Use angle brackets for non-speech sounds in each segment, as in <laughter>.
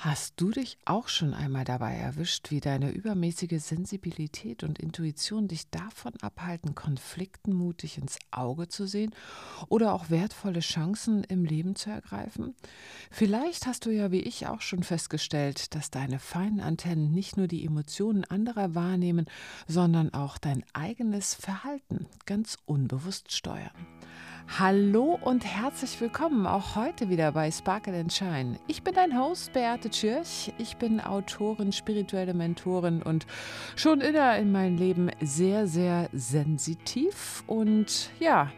Hast du dich auch schon einmal dabei erwischt, wie deine übermäßige Sensibilität und Intuition dich davon abhalten, Konflikten mutig ins Auge zu sehen oder auch wertvolle Chancen im Leben zu ergreifen? Vielleicht hast du ja wie ich auch schon festgestellt, dass deine feinen Antennen nicht nur die Emotionen anderer wahrnehmen, sondern auch dein eigenes Verhalten ganz unbewusst steuern. Hallo und herzlich willkommen auch heute wieder bei Sparkle and Shine. Ich bin dein Host Beate Tschirch. Ich bin Autorin, spirituelle Mentorin und schon immer in meinem Leben sehr, sehr sensitiv und ja,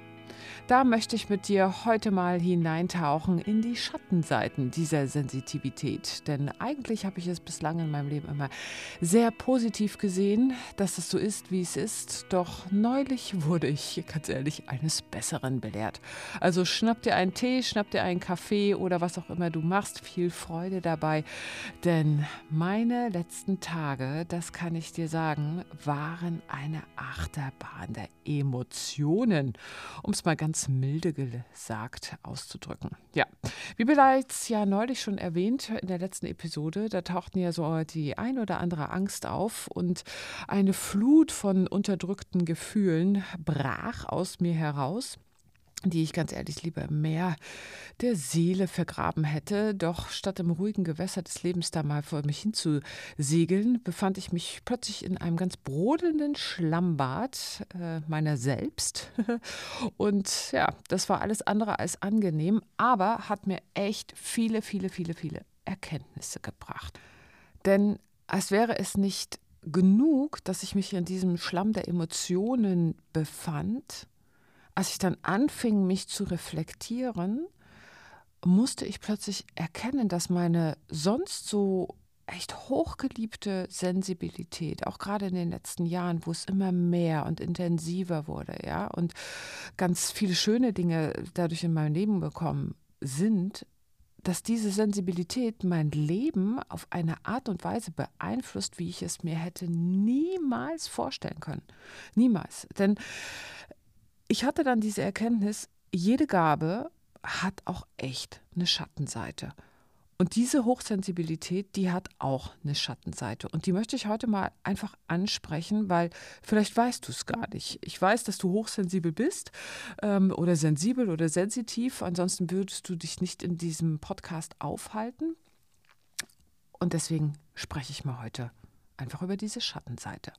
da möchte ich mit dir heute mal hineintauchen in die Schattenseiten dieser Sensitivität. Denn eigentlich habe ich es bislang in meinem Leben immer sehr positiv gesehen, dass es so ist, wie es ist. Doch neulich wurde ich, ganz ehrlich, eines Besseren belehrt. Also schnapp dir einen Tee, schnapp dir einen Kaffee oder was auch immer du machst. Viel Freude dabei. Denn meine letzten Tage, das kann ich dir sagen, waren eine Achterbahn der Emotionen. Um mal ganz ganz milde gesagt auszudrücken. Ja, wie bereits ja neulich schon erwähnt in der letzten Episode, da tauchten ja so die ein oder andere Angst auf und eine Flut von unterdrückten Gefühlen brach aus mir heraus die ich ganz ehrlich lieber mehr der Seele vergraben hätte. Doch statt im ruhigen Gewässer des Lebens da mal vor mich hinzusegeln, befand ich mich plötzlich in einem ganz brodelnden Schlammbad äh, meiner selbst. <laughs> Und ja, das war alles andere als angenehm, aber hat mir echt viele, viele, viele, viele Erkenntnisse gebracht. Denn als wäre es nicht genug, dass ich mich in diesem Schlamm der Emotionen befand, als ich dann anfing, mich zu reflektieren, musste ich plötzlich erkennen, dass meine sonst so echt hochgeliebte Sensibilität, auch gerade in den letzten Jahren, wo es immer mehr und intensiver wurde, ja, und ganz viele schöne Dinge dadurch in meinem Leben bekommen sind, dass diese Sensibilität mein Leben auf eine Art und Weise beeinflusst, wie ich es mir hätte niemals vorstellen können. Niemals. Denn ich hatte dann diese Erkenntnis, jede Gabe hat auch echt eine Schattenseite. Und diese Hochsensibilität, die hat auch eine Schattenseite. Und die möchte ich heute mal einfach ansprechen, weil vielleicht weißt du es gar nicht. Ich weiß, dass du hochsensibel bist ähm, oder sensibel oder sensitiv. Ansonsten würdest du dich nicht in diesem Podcast aufhalten. Und deswegen spreche ich mal heute einfach über diese Schattenseite.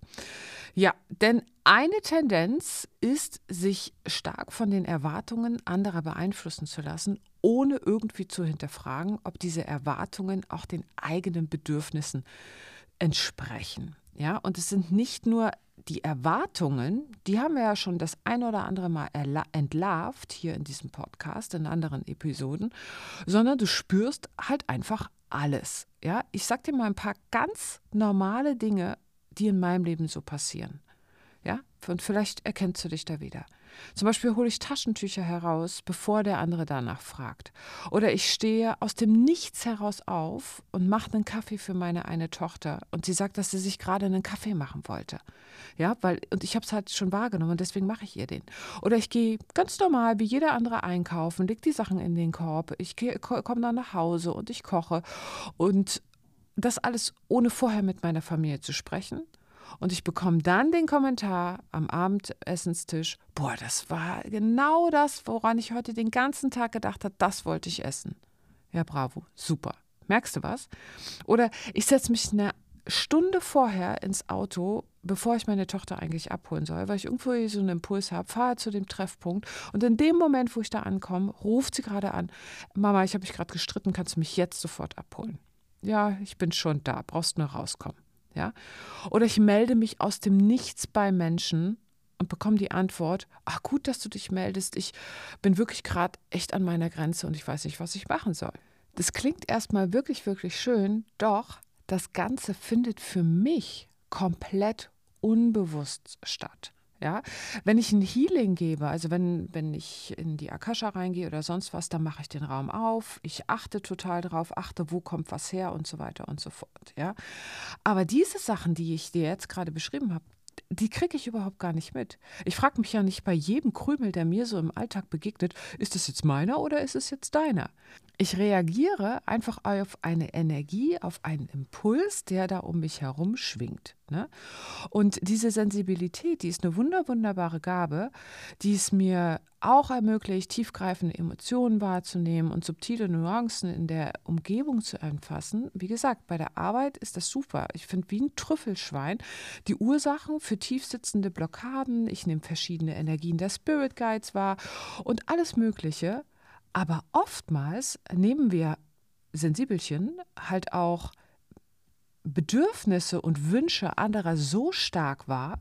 Ja, denn eine Tendenz ist, sich stark von den Erwartungen anderer beeinflussen zu lassen, ohne irgendwie zu hinterfragen, ob diese Erwartungen auch den eigenen Bedürfnissen entsprechen. Ja, und es sind nicht nur die Erwartungen, die haben wir ja schon das ein oder andere Mal entlarvt hier in diesem Podcast, in anderen Episoden, sondern du spürst halt einfach alles. Ja, ich sag dir mal ein paar ganz normale Dinge, die in meinem Leben so passieren. Ja, und vielleicht erkennst du dich da wieder. Zum Beispiel hole ich Taschentücher heraus, bevor der andere danach fragt. Oder ich stehe aus dem Nichts heraus auf und mache einen Kaffee für meine eine Tochter. Und sie sagt, dass sie sich gerade einen Kaffee machen wollte. Ja, weil, und ich habe es halt schon wahrgenommen und deswegen mache ich ihr den. Oder ich gehe ganz normal wie jeder andere einkaufen, leg die Sachen in den Korb. Ich komme dann nach Hause und ich koche. Und das alles ohne vorher mit meiner Familie zu sprechen und ich bekomme dann den Kommentar am Abendessenstisch, boah, das war genau das, woran ich heute den ganzen Tag gedacht habe, das wollte ich essen. Ja, bravo, super. Merkst du was? Oder ich setze mich eine Stunde vorher ins Auto, bevor ich meine Tochter eigentlich abholen soll, weil ich irgendwo so einen Impuls habe, fahre zu dem Treffpunkt und in dem Moment, wo ich da ankomme, ruft sie gerade an, Mama, ich habe mich gerade gestritten, kannst du mich jetzt sofort abholen? Ja, ich bin schon da, brauchst nur rauskommen. Ja? Oder ich melde mich aus dem Nichts bei Menschen und bekomme die Antwort, ach gut, dass du dich meldest, ich bin wirklich gerade echt an meiner Grenze und ich weiß nicht, was ich machen soll. Das klingt erstmal wirklich, wirklich schön, doch das Ganze findet für mich komplett unbewusst statt. Ja, wenn ich ein Healing gebe, also wenn, wenn ich in die Akasha reingehe oder sonst was, dann mache ich den Raum auf. Ich achte total drauf, achte, wo kommt was her und so weiter und so fort. Ja, aber diese Sachen, die ich dir jetzt gerade beschrieben habe, die kriege ich überhaupt gar nicht mit. Ich frage mich ja nicht bei jedem Krümel, der mir so im Alltag begegnet, ist es jetzt meiner oder ist es jetzt deiner? Ich reagiere einfach auf eine Energie, auf einen Impuls, der da um mich herum schwingt. Ne? Und diese Sensibilität, die ist eine wunder, wunderbare Gabe, die es mir auch ermöglicht, tiefgreifende Emotionen wahrzunehmen und subtile Nuancen in der Umgebung zu erfassen. Wie gesagt, bei der Arbeit ist das super. Ich finde wie ein Trüffelschwein die Ursachen für tiefsitzende Blockaden. Ich nehme verschiedene Energien der Spirit Guides wahr und alles Mögliche. Aber oftmals nehmen wir Sensibelchen halt auch Bedürfnisse und Wünsche anderer so stark wahr,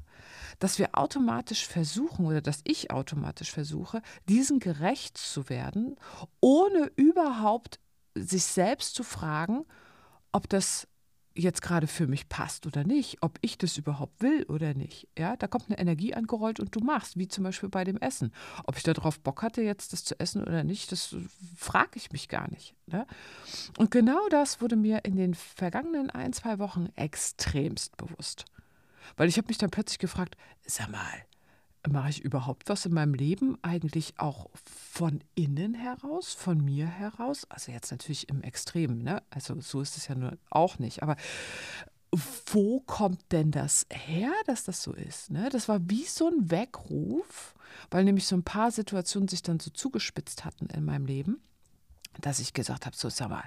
dass wir automatisch versuchen oder dass ich automatisch versuche, diesen gerecht zu werden, ohne überhaupt sich selbst zu fragen, ob das jetzt gerade für mich passt oder nicht, ob ich das überhaupt will oder nicht. Ja, da kommt eine Energie angerollt und du machst, wie zum Beispiel bei dem Essen. Ob ich darauf Bock hatte, jetzt das zu essen oder nicht, das frage ich mich gar nicht. Ne? Und genau das wurde mir in den vergangenen ein, zwei Wochen extremst bewusst. Weil ich habe mich dann plötzlich gefragt, sag mal, mache ich überhaupt was in meinem Leben eigentlich auch von innen heraus, von mir heraus? Also jetzt natürlich im Extremen, ne? Also so ist es ja nur auch nicht. Aber wo kommt denn das her, dass das so ist? Ne? Das war wie so ein Weckruf, weil nämlich so ein paar Situationen sich dann so zugespitzt hatten in meinem Leben, dass ich gesagt habe, so sag mal,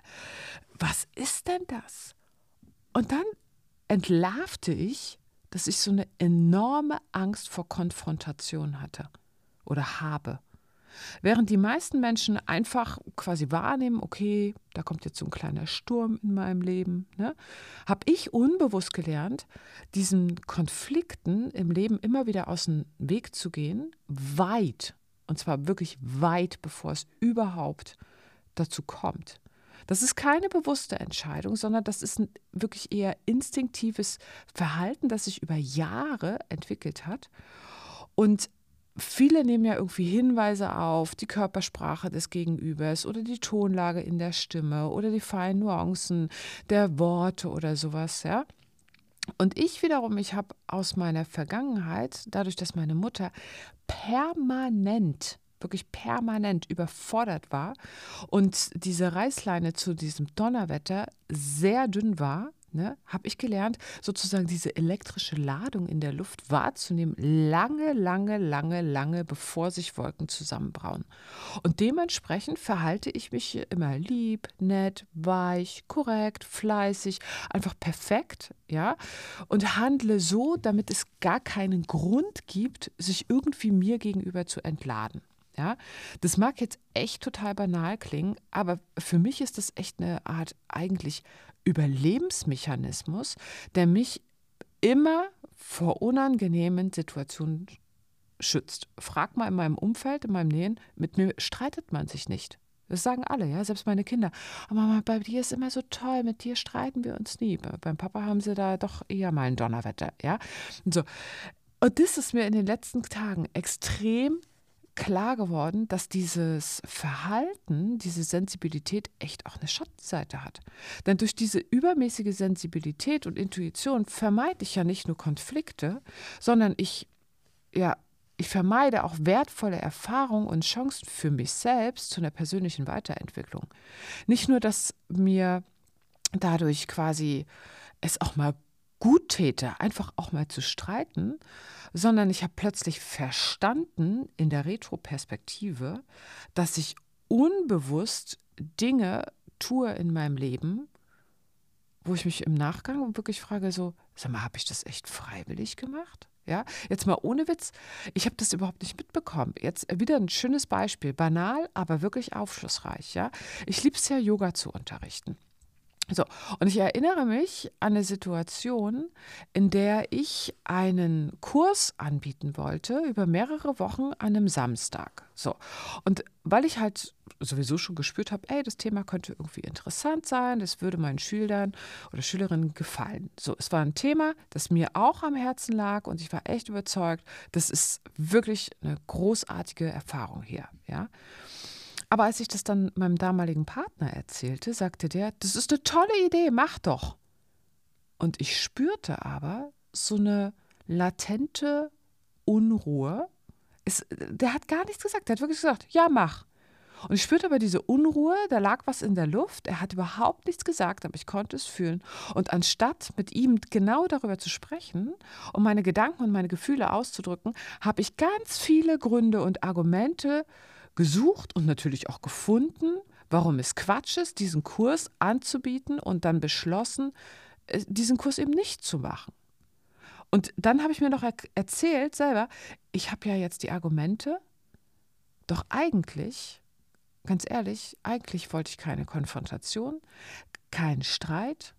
was ist denn das? Und dann entlarvte ich, dass ich so eine enorme Angst vor Konfrontation hatte oder habe. Während die meisten Menschen einfach quasi wahrnehmen, okay, da kommt jetzt so ein kleiner Sturm in meinem Leben, ne, habe ich unbewusst gelernt, diesen Konflikten im Leben immer wieder aus dem Weg zu gehen, weit, und zwar wirklich weit, bevor es überhaupt dazu kommt. Das ist keine bewusste Entscheidung, sondern das ist ein wirklich eher instinktives Verhalten, das sich über Jahre entwickelt hat. Und viele nehmen ja irgendwie Hinweise auf, die Körpersprache des Gegenübers oder die Tonlage in der Stimme oder die feinen Nuancen der Worte oder sowas, ja. Und ich wiederum, ich habe aus meiner Vergangenheit, dadurch, dass meine Mutter permanent wirklich permanent überfordert war und diese Reißleine zu diesem Donnerwetter sehr dünn war, ne, habe ich gelernt, sozusagen diese elektrische Ladung in der Luft wahrzunehmen, lange, lange, lange, lange, bevor sich Wolken zusammenbrauen. Und dementsprechend verhalte ich mich immer lieb, nett, weich, korrekt, fleißig, einfach perfekt, ja, und handle so, damit es gar keinen Grund gibt, sich irgendwie mir gegenüber zu entladen. Ja, das mag jetzt echt total banal klingen, aber für mich ist das echt eine Art eigentlich Überlebensmechanismus, der mich immer vor unangenehmen Situationen schützt. Frag mal in meinem Umfeld, in meinem Nähen, mit mir streitet man sich nicht. Das sagen alle, ja, selbst meine Kinder. Aber Mama, bei dir ist immer so toll, mit dir streiten wir uns nie. Beim Papa haben sie da doch eher mal ein Donnerwetter, ja. Und so. Und das ist mir in den letzten Tagen extrem klar geworden, dass dieses Verhalten, diese Sensibilität echt auch eine Schattenseite hat. Denn durch diese übermäßige Sensibilität und Intuition vermeide ich ja nicht nur Konflikte, sondern ich, ja, ich vermeide auch wertvolle Erfahrungen und Chancen für mich selbst zu einer persönlichen Weiterentwicklung. Nicht nur, dass mir dadurch quasi es auch mal gut täte, einfach auch mal zu streiten, sondern ich habe plötzlich verstanden in der Retroperspektive, dass ich unbewusst Dinge tue in meinem Leben, wo ich mich im Nachgang wirklich frage, so, sag mal, habe ich das echt freiwillig gemacht? Ja, jetzt mal ohne Witz. Ich habe das überhaupt nicht mitbekommen. Jetzt wieder ein schönes Beispiel, banal, aber wirklich aufschlussreich. Ja, ich liebe es ja, Yoga zu unterrichten. So, und ich erinnere mich an eine Situation, in der ich einen Kurs anbieten wollte über mehrere Wochen an einem Samstag. So, und weil ich halt sowieso schon gespürt habe, ey, das Thema könnte irgendwie interessant sein, das würde meinen Schülern oder Schülerinnen gefallen. So, es war ein Thema, das mir auch am Herzen lag und ich war echt überzeugt, das ist wirklich eine großartige Erfahrung hier, ja. Aber als ich das dann meinem damaligen Partner erzählte, sagte der, das ist eine tolle Idee, mach doch. Und ich spürte aber so eine latente Unruhe. Es, der hat gar nichts gesagt, der hat wirklich gesagt, ja, mach. Und ich spürte aber diese Unruhe, da lag was in der Luft. Er hat überhaupt nichts gesagt, aber ich konnte es fühlen. Und anstatt mit ihm genau darüber zu sprechen, um meine Gedanken und meine Gefühle auszudrücken, habe ich ganz viele Gründe und Argumente gesucht und natürlich auch gefunden, warum es Quatsch ist, diesen Kurs anzubieten und dann beschlossen, äh, diesen Kurs eben nicht zu machen. Und dann habe ich mir noch er erzählt selber, ich habe ja jetzt die Argumente, doch eigentlich ganz ehrlich, eigentlich wollte ich keine Konfrontation, keinen Streit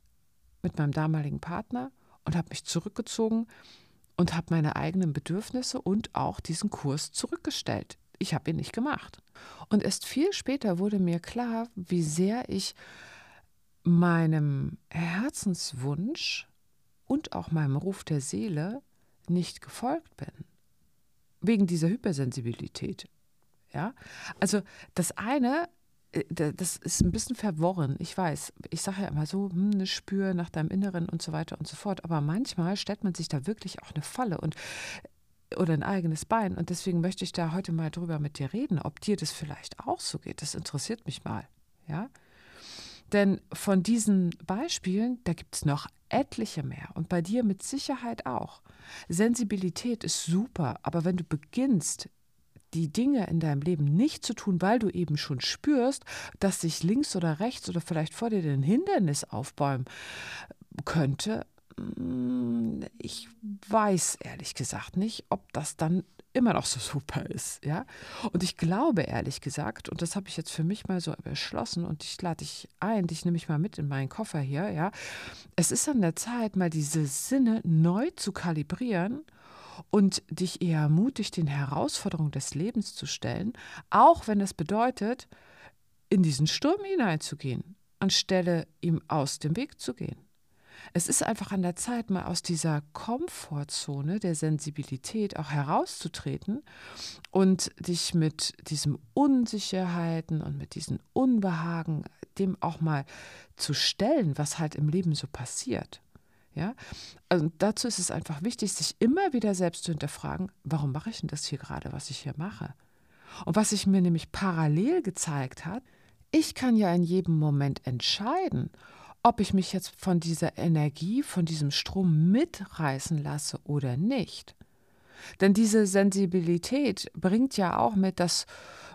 mit meinem damaligen Partner und habe mich zurückgezogen und habe meine eigenen Bedürfnisse und auch diesen Kurs zurückgestellt. Ich habe ihn nicht gemacht. Und erst viel später wurde mir klar, wie sehr ich meinem Herzenswunsch und auch meinem Ruf der Seele nicht gefolgt bin. Wegen dieser Hypersensibilität. Ja, also das eine, äh, das ist ein bisschen verworren. Ich weiß, ich sage ja immer so, hm, eine Spür nach deinem Inneren und so weiter und so fort. Aber manchmal stellt man sich da wirklich auch eine Falle und oder ein eigenes Bein. Und deswegen möchte ich da heute mal drüber mit dir reden, ob dir das vielleicht auch so geht. Das interessiert mich mal. Ja. Denn von diesen Beispielen, da gibt es noch etliche mehr und bei dir mit Sicherheit auch. Sensibilität ist super, aber wenn du beginnst, die Dinge in deinem Leben nicht zu tun, weil du eben schon spürst, dass sich links oder rechts oder vielleicht vor dir ein Hindernis aufbäumen könnte, ich weiß ehrlich gesagt nicht, ob das dann immer noch so <laughs> super ist, ja. Und ich glaube ehrlich gesagt, und das habe ich jetzt für mich mal so beschlossen und ich lade dich ein, dich nehme ich mal mit in meinen Koffer hier, ja. Es ist an der Zeit, mal diese Sinne neu zu kalibrieren und dich eher ermutigt, den Herausforderungen des Lebens zu stellen, auch wenn es bedeutet, in diesen Sturm hineinzugehen, anstelle ihm aus dem Weg zu gehen. Es ist einfach an der Zeit, mal aus dieser Komfortzone der Sensibilität auch herauszutreten und dich mit diesen Unsicherheiten und mit diesen Unbehagen dem auch mal zu stellen, was halt im Leben so passiert. Ja? Also dazu ist es einfach wichtig, sich immer wieder selbst zu hinterfragen, warum mache ich denn das hier gerade, was ich hier mache? Und was sich mir nämlich parallel gezeigt hat, ich kann ja in jedem Moment entscheiden, ob ich mich jetzt von dieser Energie, von diesem Strom mitreißen lasse oder nicht. Denn diese Sensibilität bringt ja auch mit, dass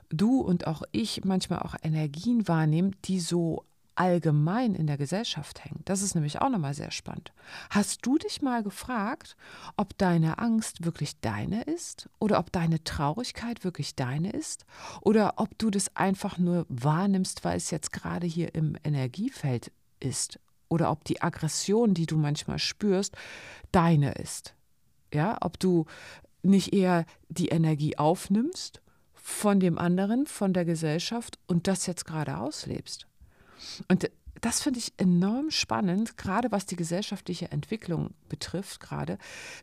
du und auch ich manchmal auch Energien wahrnehmen, die so allgemein in der Gesellschaft hängen. Das ist nämlich auch nochmal sehr spannend. Hast du dich mal gefragt, ob deine Angst wirklich deine ist oder ob deine Traurigkeit wirklich deine ist oder ob du das einfach nur wahrnimmst, weil es jetzt gerade hier im Energiefeld ist oder ob die Aggression, die du manchmal spürst, deine ist. Ja, ob du nicht eher die Energie aufnimmst von dem anderen, von der Gesellschaft und das jetzt gerade auslebst. Und das finde ich enorm spannend, gerade was die gesellschaftliche Entwicklung betrifft, gerade,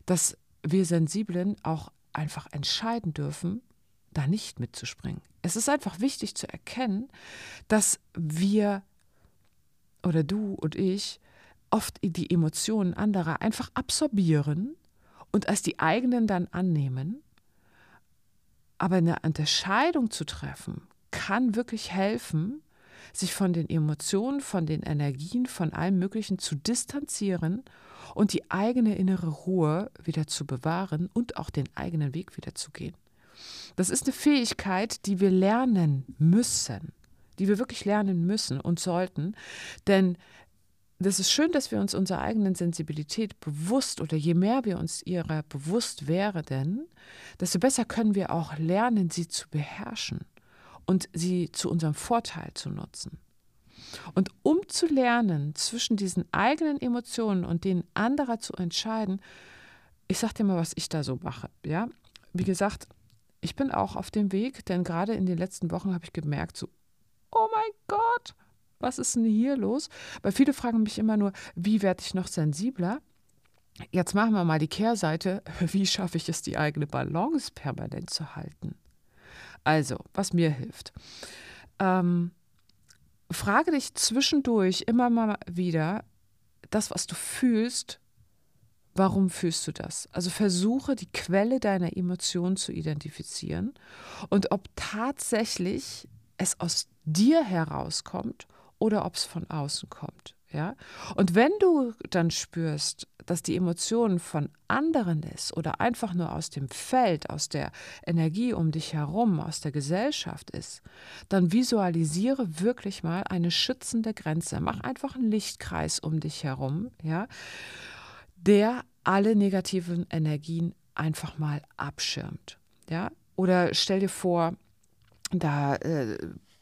dass wir Sensiblen auch einfach entscheiden dürfen, da nicht mitzuspringen. Es ist einfach wichtig zu erkennen, dass wir oder du und ich oft die Emotionen anderer einfach absorbieren und als die eigenen dann annehmen. Aber eine Unterscheidung zu treffen, kann wirklich helfen, sich von den Emotionen, von den Energien, von allem Möglichen zu distanzieren und die eigene innere Ruhe wieder zu bewahren und auch den eigenen Weg wieder zu gehen. Das ist eine Fähigkeit, die wir lernen müssen, die wir wirklich lernen müssen und sollten, denn das ist schön, dass wir uns unserer eigenen Sensibilität bewusst oder je mehr wir uns ihrer bewusst werden, desto besser können wir auch lernen, sie zu beherrschen und sie zu unserem Vorteil zu nutzen. Und um zu lernen, zwischen diesen eigenen Emotionen und denen anderer zu entscheiden, ich sage dir mal, was ich da so mache. Ja, wie gesagt, ich bin auch auf dem Weg, denn gerade in den letzten Wochen habe ich gemerkt, so, oh mein Gott, was ist denn hier los? Weil viele fragen mich immer nur, wie werde ich noch sensibler? Jetzt machen wir mal die Kehrseite. <laughs> Wie schaffe ich es, die eigene Balance permanent zu halten? Also, was mir hilft. Ähm, frage dich zwischendurch immer mal wieder, das, was du fühlst, warum fühlst du das? Also versuche die Quelle deiner Emotionen zu identifizieren und ob tatsächlich es aus dir herauskommt oder ob es von außen kommt. Ja? Und wenn du dann spürst, dass die Emotion von anderen ist oder einfach nur aus dem Feld, aus der Energie um dich herum, aus der Gesellschaft ist, dann visualisiere wirklich mal eine schützende Grenze. Mach einfach einen Lichtkreis um dich herum, ja, der alle negativen Energien einfach mal abschirmt. Ja? Oder stell dir vor, da äh,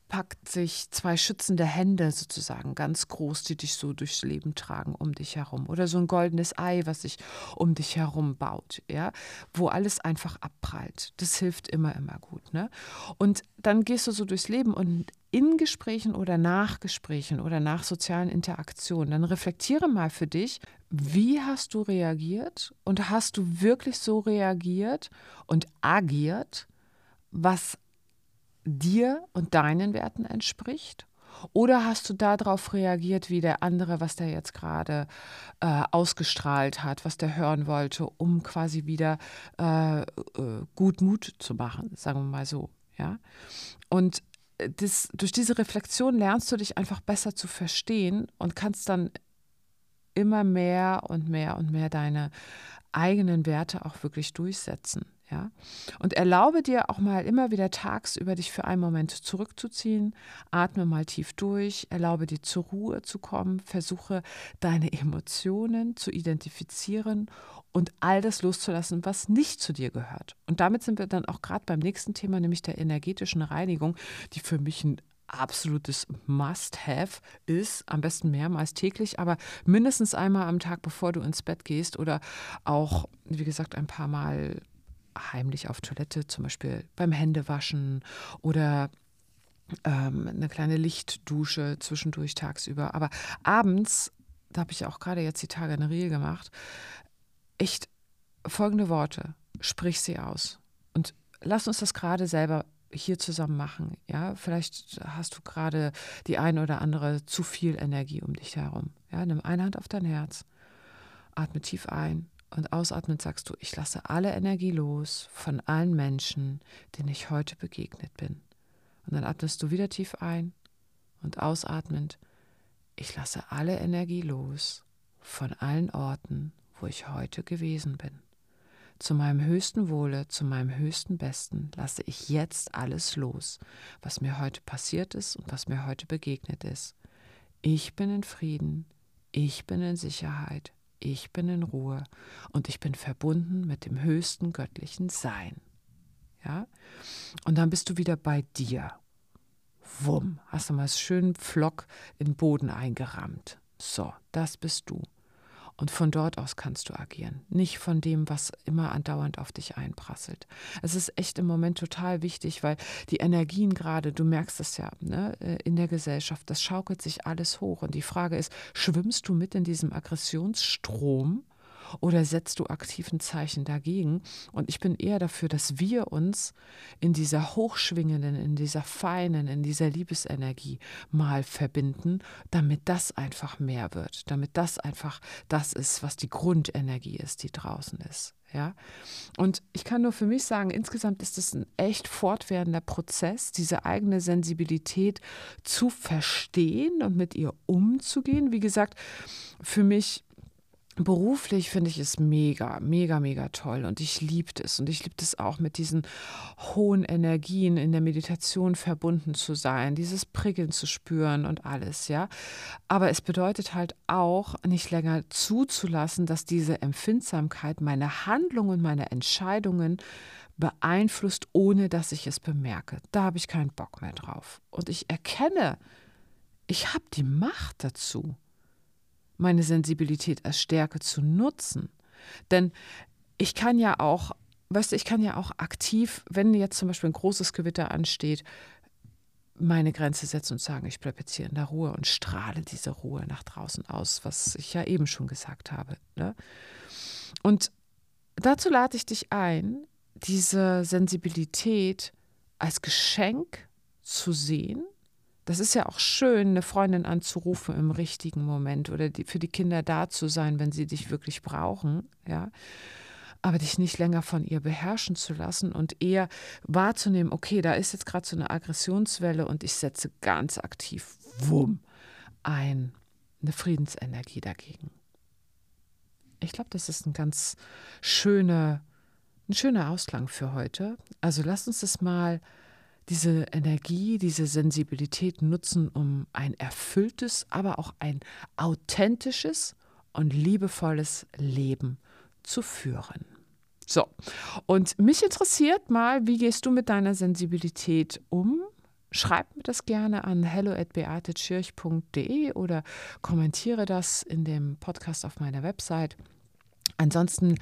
packt sich zwei schützende Hände sozusagen ganz groß, die dich so durchs Leben tragen, um dich herum. Oder so ein goldenes Ei, was sich um dich herum baut, ja, wo alles einfach abprallt. Das hilft immer, immer gut. Ne? Und dann gehst du so durchs Leben und in Gesprächen oder nach Gesprächen oder nach sozialen Interaktionen, dann reflektiere mal für dich, wie hast du reagiert und hast du wirklich so reagiert und agiert, was dir und deinen Werten entspricht? Oder hast du darauf reagiert, wie der andere, was der jetzt gerade äh, ausgestrahlt hat, was der hören wollte, um quasi wieder äh, äh, gut Mut zu machen, sagen wir mal so. Ja? Und das, durch diese Reflexion lernst du dich einfach besser zu verstehen und kannst dann immer mehr und mehr und mehr deine eigenen Werte auch wirklich durchsetzen. Ja? Und erlaube dir auch mal immer wieder tagsüber dich für einen Moment zurückzuziehen. Atme mal tief durch, erlaube dir zur Ruhe zu kommen, versuche deine Emotionen zu identifizieren und all das loszulassen, was nicht zu dir gehört. Und damit sind wir dann auch gerade beim nächsten Thema, nämlich der energetischen Reinigung, die für mich ein absolutes Must-Have ist, am besten mehrmals täglich, aber mindestens einmal am Tag, bevor du ins Bett gehst oder auch, wie gesagt, ein paar Mal heimlich auf Toilette, zum Beispiel beim Händewaschen oder ähm, eine kleine Lichtdusche zwischendurch tagsüber. Aber abends, da habe ich auch gerade jetzt die Tage eine Reel gemacht, echt folgende Worte, sprich sie aus. Und lass uns das gerade selber hier zusammen machen. Ja, vielleicht hast du gerade die eine oder andere zu viel Energie um dich herum. Ja, nimm eine Hand auf dein Herz, atme tief ein und ausatmend sagst du, ich lasse alle Energie los von allen Menschen, denen ich heute begegnet bin. Und dann atmest du wieder tief ein und ausatmend, ich lasse alle Energie los von allen Orten, wo ich heute gewesen bin. Zu meinem höchsten Wohle, zu meinem höchsten Besten lasse ich jetzt alles los, was mir heute passiert ist und was mir heute begegnet ist. Ich bin in Frieden, ich bin in Sicherheit, ich bin in Ruhe und ich bin verbunden mit dem höchsten göttlichen Sein. Ja? Und dann bist du wieder bei dir. Wumm, hast du mal schön Flock in den Boden eingerammt. So, das bist du. Und von dort aus kannst du agieren, nicht von dem, was immer andauernd auf dich einprasselt. Es ist echt im Moment total wichtig, weil die Energien gerade, du merkst es ja ne, äh, in der Gesellschaft, das schaukelt sich alles hoch. Und die Frage ist, schwimmst du mit in diesem Aggressionsstrom? Oder setzt du aktiven Zeichen dagegen? Und ich bin eher dafür, dass wir uns in dieser hochschwingenden, in dieser feinen, in dieser Liebesenergie mal verbinden, damit das einfach mehr wird, damit das einfach das ist, was die Grundenergie ist, die draußen ist. Ja? Und ich kann nur für mich sagen, insgesamt ist es ein echt fortwährender Prozess, diese eigene Sensibilität zu verstehen und mit ihr umzugehen. Wie gesagt, für mich Beruflich finde ich es mega, mega, mega toll und ich liebe es und ich liebe es auch mit diesen hohen Energien in der Meditation verbunden zu sein, dieses Prickeln zu spüren und alles, ja. Aber es bedeutet halt auch nicht länger zuzulassen, dass diese Empfindsamkeit meine Handlungen, meine Entscheidungen beeinflusst, ohne dass ich es bemerke. Da habe ich keinen Bock mehr drauf. Und ich erkenne, ich habe die Macht dazu meine Sensibilität als Stärke zu nutzen. Denn ich kann ja auch, weißt du, ich kann ja auch aktiv, wenn jetzt zum Beispiel ein großes Gewitter ansteht, meine Grenze setzen und sagen, ich bleibe jetzt hier in der Ruhe und strahle diese Ruhe nach draußen aus, was ich ja eben schon gesagt habe. Ne? Und dazu lade ich dich ein, diese Sensibilität als Geschenk zu sehen das ist ja auch schön, eine Freundin anzurufen im richtigen Moment oder die, für die Kinder da zu sein, wenn sie dich wirklich brauchen, ja. aber dich nicht länger von ihr beherrschen zu lassen und eher wahrzunehmen, okay, da ist jetzt gerade so eine Aggressionswelle und ich setze ganz aktiv, wumm, ein, eine Friedensenergie dagegen. Ich glaube, das ist ein ganz schöner, ein schöner Ausklang für heute. Also lasst uns das mal diese Energie, diese Sensibilität nutzen, um ein erfülltes, aber auch ein authentisches und liebevolles Leben zu führen. So, und mich interessiert mal, wie gehst du mit deiner Sensibilität um? Schreib mir das gerne an hello@beatetschirch.de oder kommentiere das in dem Podcast auf meiner Website. Ansonsten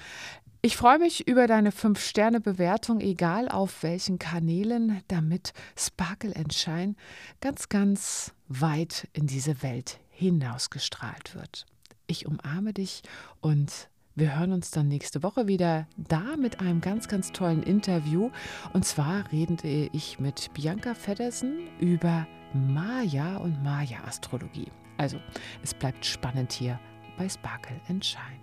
ich freue mich über deine 5-Sterne-Bewertung, egal auf welchen Kanälen, damit Sparkle and Shine ganz, ganz weit in diese Welt hinausgestrahlt wird. Ich umarme dich und wir hören uns dann nächste Woche wieder da mit einem ganz, ganz tollen Interview. Und zwar rede ich mit Bianca Feddersen über Maya und Maya-Astrologie. Also, es bleibt spannend hier bei Sparkle and Shine.